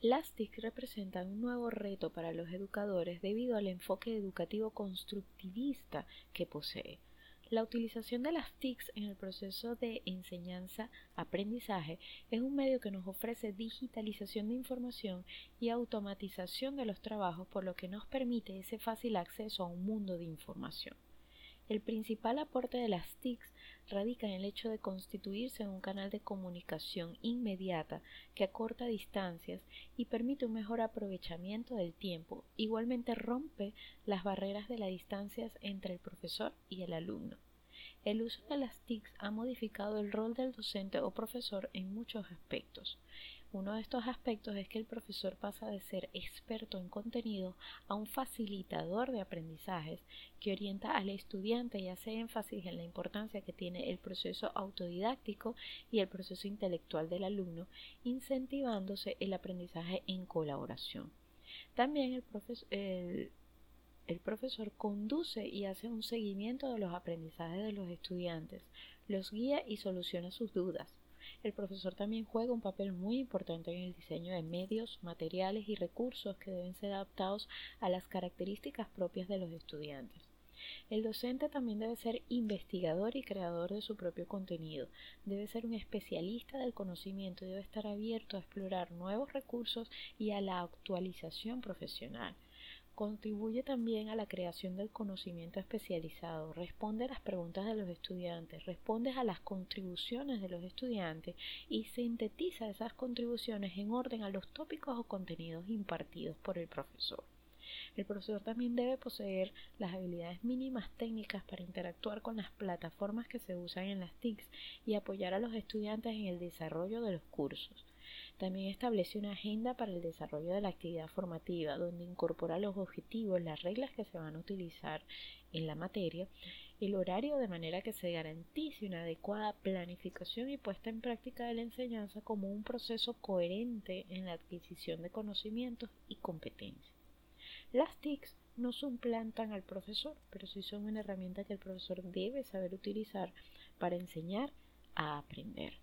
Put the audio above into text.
Las TIC representan un nuevo reto para los educadores debido al enfoque educativo constructivista que posee. La utilización de las TICs en el proceso de enseñanza-aprendizaje es un medio que nos ofrece digitalización de información y automatización de los trabajos, por lo que nos permite ese fácil acceso a un mundo de información. El principal aporte de las TICs radica en el hecho de constituirse en un canal de comunicación inmediata que acorta distancias y permite un mejor aprovechamiento del tiempo. Igualmente rompe las barreras de las distancias entre el profesor y el alumno. El uso de las TICs ha modificado el rol del docente o profesor en muchos aspectos. Uno de estos aspectos es que el profesor pasa de ser experto en contenido a un facilitador de aprendizajes que orienta al estudiante y hace énfasis en la importancia que tiene el proceso autodidáctico y el proceso intelectual del alumno, incentivándose el aprendizaje en colaboración. También el, profesor, el, el profesor conduce y hace un seguimiento de los aprendizajes de los estudiantes, los guía y soluciona sus dudas. El profesor también juega un papel muy importante en el diseño de medios, materiales y recursos que deben ser adaptados a las características propias de los estudiantes. El docente también debe ser investigador y creador de su propio contenido, debe ser un especialista del conocimiento y debe estar abierto a explorar nuevos recursos y a la actualización profesional. Contribuye también a la creación del conocimiento especializado, responde a las preguntas de los estudiantes, responde a las contribuciones de los estudiantes y sintetiza esas contribuciones en orden a los tópicos o contenidos impartidos por el profesor. El profesor también debe poseer las habilidades mínimas técnicas para interactuar con las plataformas que se usan en las TICs y apoyar a los estudiantes en el desarrollo de los cursos. También establece una agenda para el desarrollo de la actividad formativa, donde incorpora los objetivos, las reglas que se van a utilizar en la materia, el horario de manera que se garantice una adecuada planificación y puesta en práctica de la enseñanza como un proceso coherente en la adquisición de conocimientos y competencias. Las TICs no suplantan al profesor, pero sí son una herramienta que el profesor debe saber utilizar para enseñar a aprender.